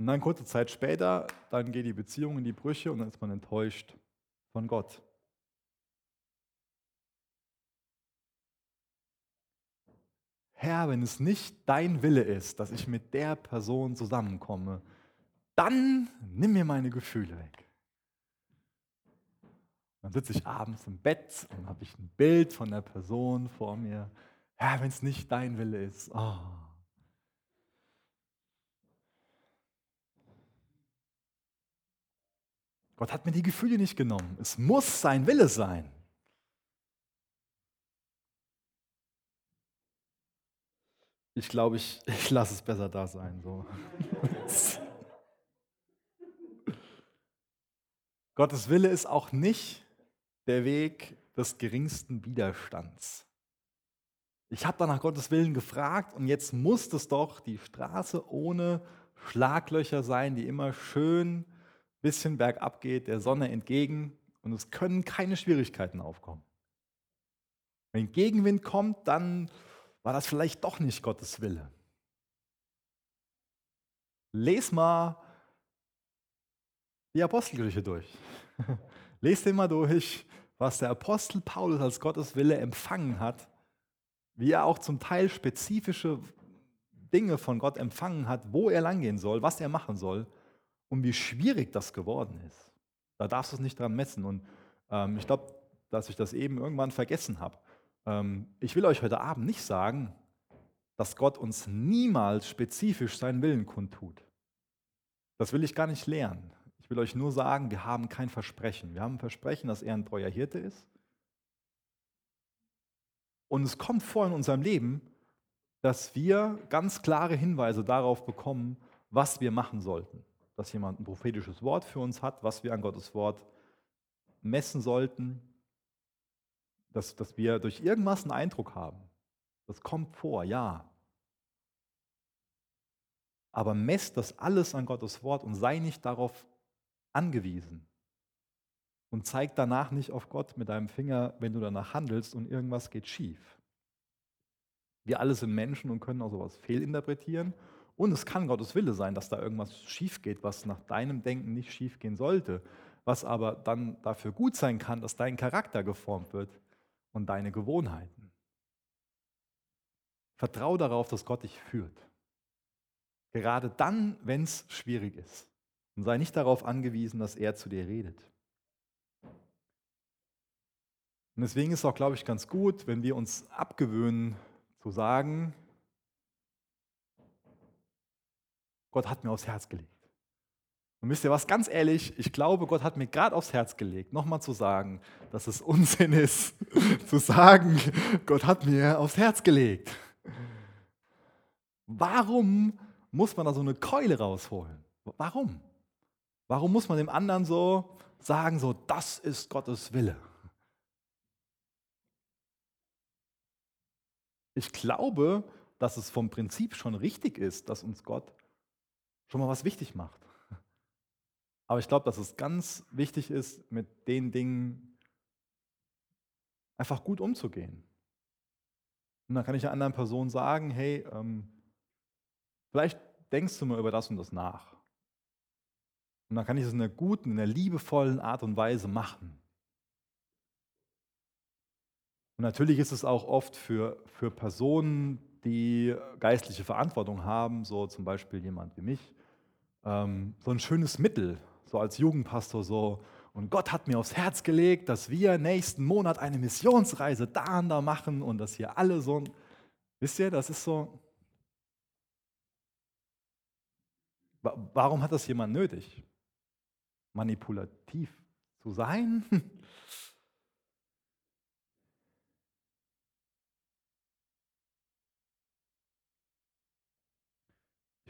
Und dann kurze Zeit später, dann geht die Beziehung in die Brüche und dann ist man enttäuscht von Gott. Herr, wenn es nicht dein Wille ist, dass ich mit der Person zusammenkomme, dann nimm mir meine Gefühle weg. Dann sitze ich abends im Bett und habe ich ein Bild von der Person vor mir. Herr, wenn es nicht dein Wille ist. Oh. Gott hat mir die Gefühle nicht genommen. Es muss sein Wille sein. Ich glaube, ich, *laughs* ich lasse es besser da sein. So. *laughs* Gottes Wille ist auch nicht der Weg des geringsten Widerstands. Ich habe da nach Gottes Willen gefragt und jetzt muss es doch die Straße ohne Schlaglöcher sein, die immer schön bisschen bergab geht, der Sonne entgegen und es können keine Schwierigkeiten aufkommen. Wenn Gegenwind kommt, dann war das vielleicht doch nicht Gottes Wille. Les mal die Apostelgeschichte durch. *laughs* Lest den mal durch, was der Apostel Paulus als Gottes Wille empfangen hat, wie er auch zum Teil spezifische Dinge von Gott empfangen hat, wo er langgehen soll, was er machen soll und wie schwierig das geworden ist. Da darfst du es nicht dran messen. Und ähm, ich glaube, dass ich das eben irgendwann vergessen habe. Ähm, ich will euch heute Abend nicht sagen, dass Gott uns niemals spezifisch seinen Willen kundtut. Das will ich gar nicht lernen. Ich will euch nur sagen, wir haben kein Versprechen. Wir haben ein Versprechen, dass er ein treuer Hirte ist. Und es kommt vor in unserem Leben, dass wir ganz klare Hinweise darauf bekommen, was wir machen sollten. Dass jemand ein prophetisches Wort für uns hat, was wir an Gottes Wort messen sollten, dass, dass wir durch irgendwas einen Eindruck haben. Das kommt vor, ja. Aber messt das alles an Gottes Wort und sei nicht darauf angewiesen. Und zeig danach nicht auf Gott mit deinem Finger, wenn du danach handelst und irgendwas geht schief. Wir alle sind Menschen und können auch sowas fehlinterpretieren. Und es kann Gottes Wille sein, dass da irgendwas schief geht, was nach deinem Denken nicht schief gehen sollte, was aber dann dafür gut sein kann, dass dein Charakter geformt wird und deine Gewohnheiten. Vertrau darauf, dass Gott dich führt. Gerade dann, wenn es schwierig ist. Und sei nicht darauf angewiesen, dass er zu dir redet. Und deswegen ist es auch, glaube ich, ganz gut, wenn wir uns abgewöhnen zu sagen, Gott hat mir aufs Herz gelegt. Und wisst ihr was, ganz ehrlich, ich glaube, Gott hat mir gerade aufs Herz gelegt, nochmal zu sagen, dass es Unsinn ist, *laughs* zu sagen, Gott hat mir aufs Herz gelegt. Warum muss man da so eine Keule rausholen? Warum? Warum muss man dem anderen so sagen, so, das ist Gottes Wille? Ich glaube, dass es vom Prinzip schon richtig ist, dass uns Gott schon mal was wichtig macht. *laughs* Aber ich glaube, dass es ganz wichtig ist, mit den Dingen einfach gut umzugehen. Und dann kann ich einer anderen Person sagen, hey, ähm, vielleicht denkst du mal über das und das nach. Und dann kann ich es in einer guten, in einer liebevollen Art und Weise machen. Und natürlich ist es auch oft für, für Personen, die geistliche Verantwortung haben, so zum Beispiel jemand wie mich, ähm, so ein schönes Mittel, so als Jugendpastor so. Und Gott hat mir aufs Herz gelegt, dass wir nächsten Monat eine Missionsreise da und da machen und dass hier alle so, wisst ihr, das ist so. Warum hat das jemand nötig? Manipulativ zu sein? *laughs*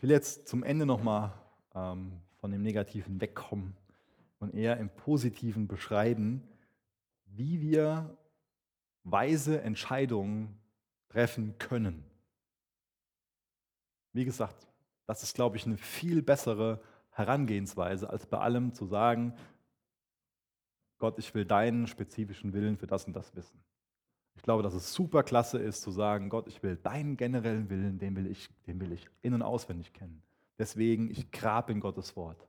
will jetzt zum Ende nochmal ähm, von dem Negativen wegkommen und eher im Positiven beschreiben, wie wir weise Entscheidungen treffen können. Wie gesagt, das ist, glaube ich, eine viel bessere Herangehensweise, als bei allem zu sagen, Gott, ich will deinen spezifischen Willen für das und das wissen. Ich glaube, dass es super klasse ist zu sagen, Gott, ich will deinen generellen Willen, den will ich, den will ich in- und auswendig kennen. Deswegen, ich grab in Gottes Wort.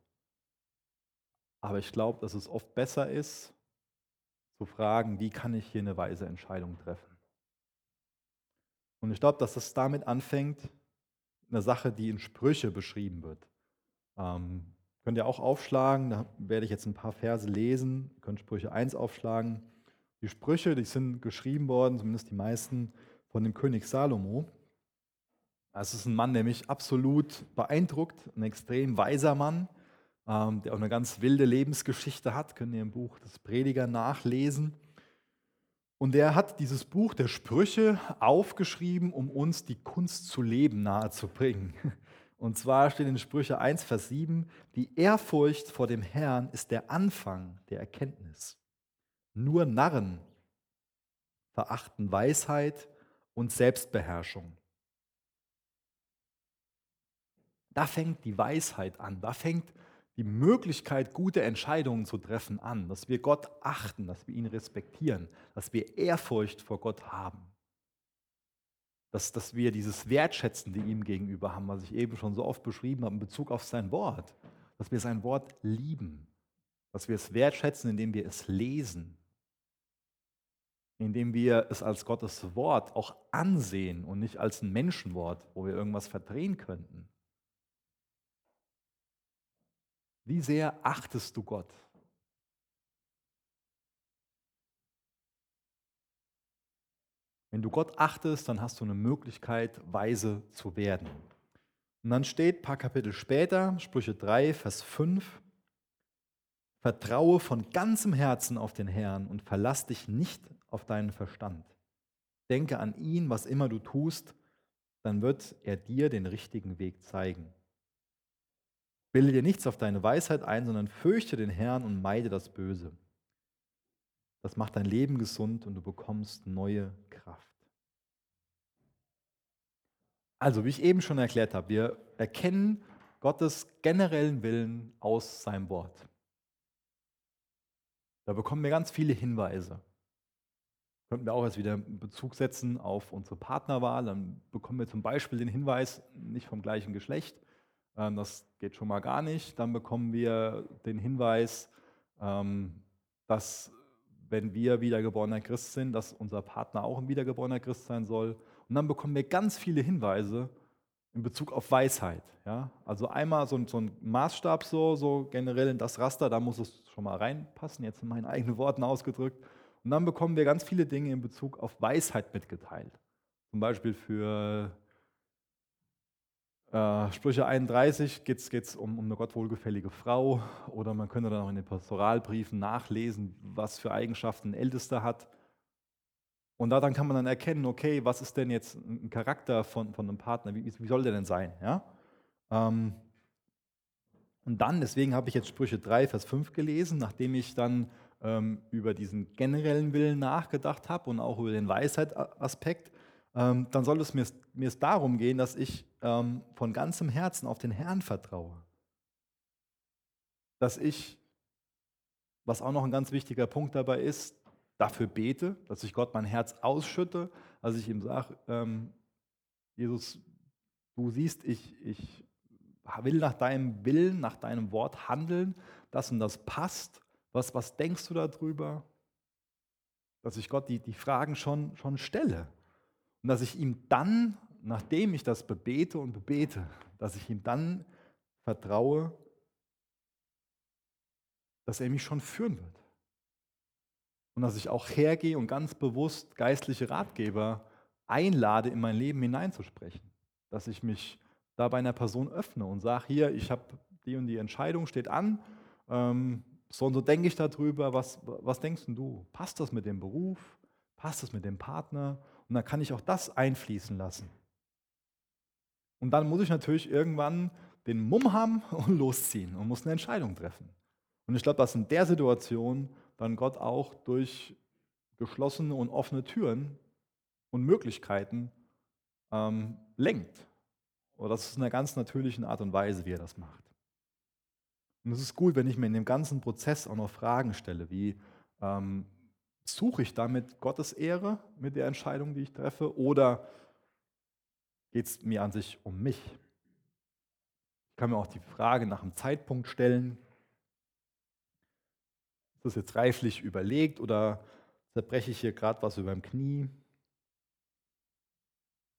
Aber ich glaube, dass es oft besser ist, zu fragen, wie kann ich hier eine weise Entscheidung treffen. Und ich glaube, dass das damit anfängt, eine Sache, die in Sprüche beschrieben wird. Ähm, könnt ihr auch aufschlagen, da werde ich jetzt ein paar Verse lesen, ihr könnt Sprüche 1 aufschlagen. Die Sprüche, die sind geschrieben worden, zumindest die meisten, von dem König Salomo. Es ist ein Mann, der mich absolut beeindruckt, ein extrem weiser Mann, ähm, der auch eine ganz wilde Lebensgeschichte hat, könnt ihr im Buch des Prediger nachlesen. Und der hat dieses Buch der Sprüche aufgeschrieben, um uns die Kunst zu leben nahezubringen. Und zwar steht in Sprüche 1, Vers 7, die Ehrfurcht vor dem Herrn ist der Anfang der Erkenntnis. Nur Narren verachten Weisheit und Selbstbeherrschung. Da fängt die Weisheit an, da fängt die Möglichkeit, gute Entscheidungen zu treffen, an, dass wir Gott achten, dass wir ihn respektieren, dass wir Ehrfurcht vor Gott haben. Dass, dass wir dieses Wertschätzende ihm gegenüber haben, was ich eben schon so oft beschrieben habe in Bezug auf sein Wort. Dass wir sein Wort lieben. Dass wir es wertschätzen, indem wir es lesen. Indem wir es als Gottes Wort auch ansehen und nicht als ein Menschenwort, wo wir irgendwas verdrehen könnten. Wie sehr achtest du Gott? Wenn du Gott achtest, dann hast du eine Möglichkeit, weise zu werden. Und dann steht ein paar Kapitel später, Sprüche 3, Vers 5, Vertraue von ganzem Herzen auf den Herrn und verlass dich nicht auf deinen Verstand. Denke an ihn, was immer du tust, dann wird er dir den richtigen Weg zeigen. Bilde dir nichts auf deine Weisheit ein, sondern fürchte den Herrn und meide das Böse. Das macht dein Leben gesund und du bekommst neue Kraft. Also, wie ich eben schon erklärt habe, wir erkennen Gottes generellen Willen aus seinem Wort. Da bekommen wir ganz viele Hinweise. Könnten wir auch jetzt wieder Bezug setzen auf unsere Partnerwahl. Dann bekommen wir zum Beispiel den Hinweis, nicht vom gleichen Geschlecht, ähm, das geht schon mal gar nicht. Dann bekommen wir den Hinweis, ähm, dass wenn wir wiedergeborener Christ sind, dass unser Partner auch ein wiedergeborener Christ sein soll. Und dann bekommen wir ganz viele Hinweise in Bezug auf Weisheit. Ja? Also einmal so ein, so ein Maßstab so, so generell in das Raster, da muss es schon mal reinpassen, jetzt in meinen *laughs* eigenen Worten ausgedrückt. Und dann bekommen wir ganz viele Dinge in Bezug auf Weisheit mitgeteilt. Zum Beispiel für äh, Sprüche 31 geht es um, um eine gottwohlgefällige Frau oder man könnte dann auch in den Pastoralbriefen nachlesen, was für Eigenschaften ein Ältester hat. Und da dann kann man dann erkennen, okay, was ist denn jetzt ein Charakter von, von einem Partner, wie, wie soll der denn sein? Ja? Ähm, und dann, deswegen habe ich jetzt Sprüche 3, Vers 5 gelesen, nachdem ich dann ähm, über diesen generellen Willen nachgedacht habe und auch über den Weisheitsaspekt, ähm, dann soll es mir, mir es darum gehen, dass ich ähm, von ganzem Herzen auf den Herrn vertraue. Dass ich, was auch noch ein ganz wichtiger Punkt dabei ist, dafür bete, dass ich Gott mein Herz ausschütte, dass ich ihm sage, ähm, Jesus, du siehst, ich, ich will nach deinem Willen, nach deinem Wort handeln, das und das passt. Was, was denkst du darüber? Dass ich Gott die, die Fragen schon, schon stelle. Und dass ich ihm dann, nachdem ich das bebete und bebete, dass ich ihm dann vertraue, dass er mich schon führen wird. Und dass ich auch hergehe und ganz bewusst geistliche Ratgeber einlade, in mein Leben hineinzusprechen. Dass ich mich da bei einer Person öffne und sage, hier, ich habe die und die Entscheidung, steht an, ähm, so und so denke ich darüber, was, was denkst du? Passt das mit dem Beruf? Passt das mit dem Partner? Und dann kann ich auch das einfließen lassen. Und dann muss ich natürlich irgendwann den Mumm haben *laughs* und losziehen und muss eine Entscheidung treffen. Und ich glaube, dass in der Situation dann Gott auch durch geschlossene und offene Türen und Möglichkeiten ähm, lenkt. Oder das ist in einer ganz natürlichen Art und Weise, wie er das macht. Und es ist gut, wenn ich mir in dem ganzen Prozess auch noch Fragen stelle, wie ähm, suche ich damit Gottes Ehre mit der Entscheidung, die ich treffe, oder geht es mir an sich um mich? Ich kann mir auch die Frage nach dem Zeitpunkt stellen, ist das jetzt reiflich überlegt oder zerbreche ich hier gerade was über dem Knie?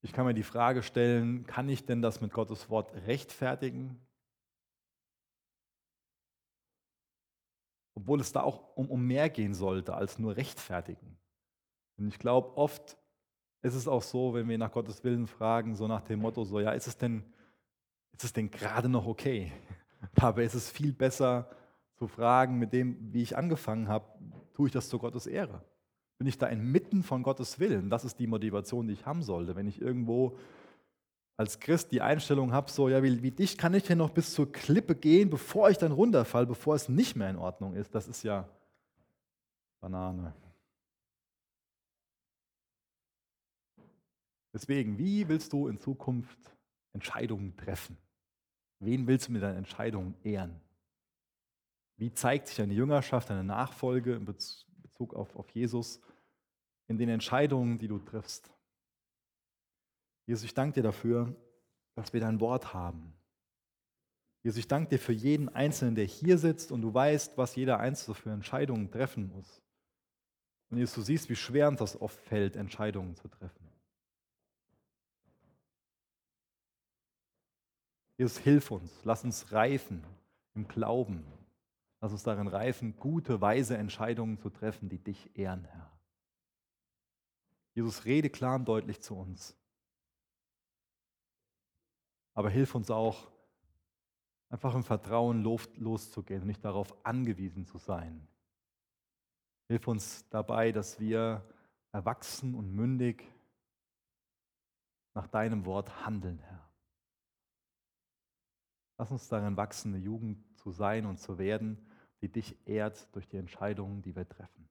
Ich kann mir die Frage stellen, kann ich denn das mit Gottes Wort rechtfertigen? Obwohl es da auch um, um mehr gehen sollte als nur rechtfertigen. Und ich glaube, oft ist es auch so, wenn wir nach Gottes Willen fragen, so nach dem Motto, so, ja, ist es denn, denn gerade noch okay? *laughs* Aber ist es viel besser zu fragen, mit dem, wie ich angefangen habe, tue ich das zu Gottes Ehre? Bin ich da inmitten von Gottes Willen? Das ist die Motivation, die ich haben sollte. Wenn ich irgendwo als Christ die Einstellung habe, so, ja, wie, wie dicht kann ich denn noch bis zur Klippe gehen, bevor ich dann runterfalle, bevor es nicht mehr in Ordnung ist, das ist ja Banane. Deswegen, wie willst du in Zukunft Entscheidungen treffen? Wen willst du mit deinen Entscheidungen ehren? Wie zeigt sich deine Jüngerschaft, deine Nachfolge in Bezug auf, auf Jesus in den Entscheidungen, die du triffst? Jesus, ich danke dir dafür, dass wir dein Wort haben. Jesus, ich danke dir für jeden Einzelnen, der hier sitzt und du weißt, was jeder Einzelne für Entscheidungen treffen muss. Und Jesus, du siehst, wie schwer uns das oft fällt, Entscheidungen zu treffen. Jesus, hilf uns, lass uns reifen im Glauben, Lass uns darin reifen, gute, weise Entscheidungen zu treffen, die dich ehren, Herr. Jesus, rede klar und deutlich zu uns. Aber hilf uns auch, einfach im Vertrauen loszugehen und nicht darauf angewiesen zu sein. Hilf uns dabei, dass wir erwachsen und mündig nach deinem Wort handeln, Herr. Lass uns darin wachsen, eine Jugend zu sein und zu werden, die dich ehrt durch die Entscheidungen, die wir treffen.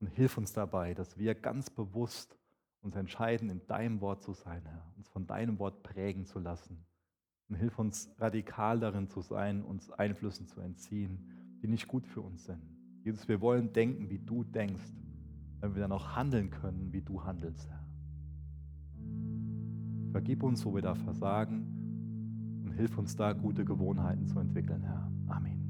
Und hilf uns dabei, dass wir ganz bewusst uns entscheiden, in deinem Wort zu sein, Herr, uns von deinem Wort prägen zu lassen. Und hilf uns radikal darin zu sein, uns Einflüssen zu entziehen, die nicht gut für uns sind. Jesus, wir wollen denken, wie du denkst, wenn wir dann auch handeln können, wie du handelst, Herr. Vergib uns, wo wir da versagen hilf uns da, gute Gewohnheiten zu entwickeln, Herr. Amen.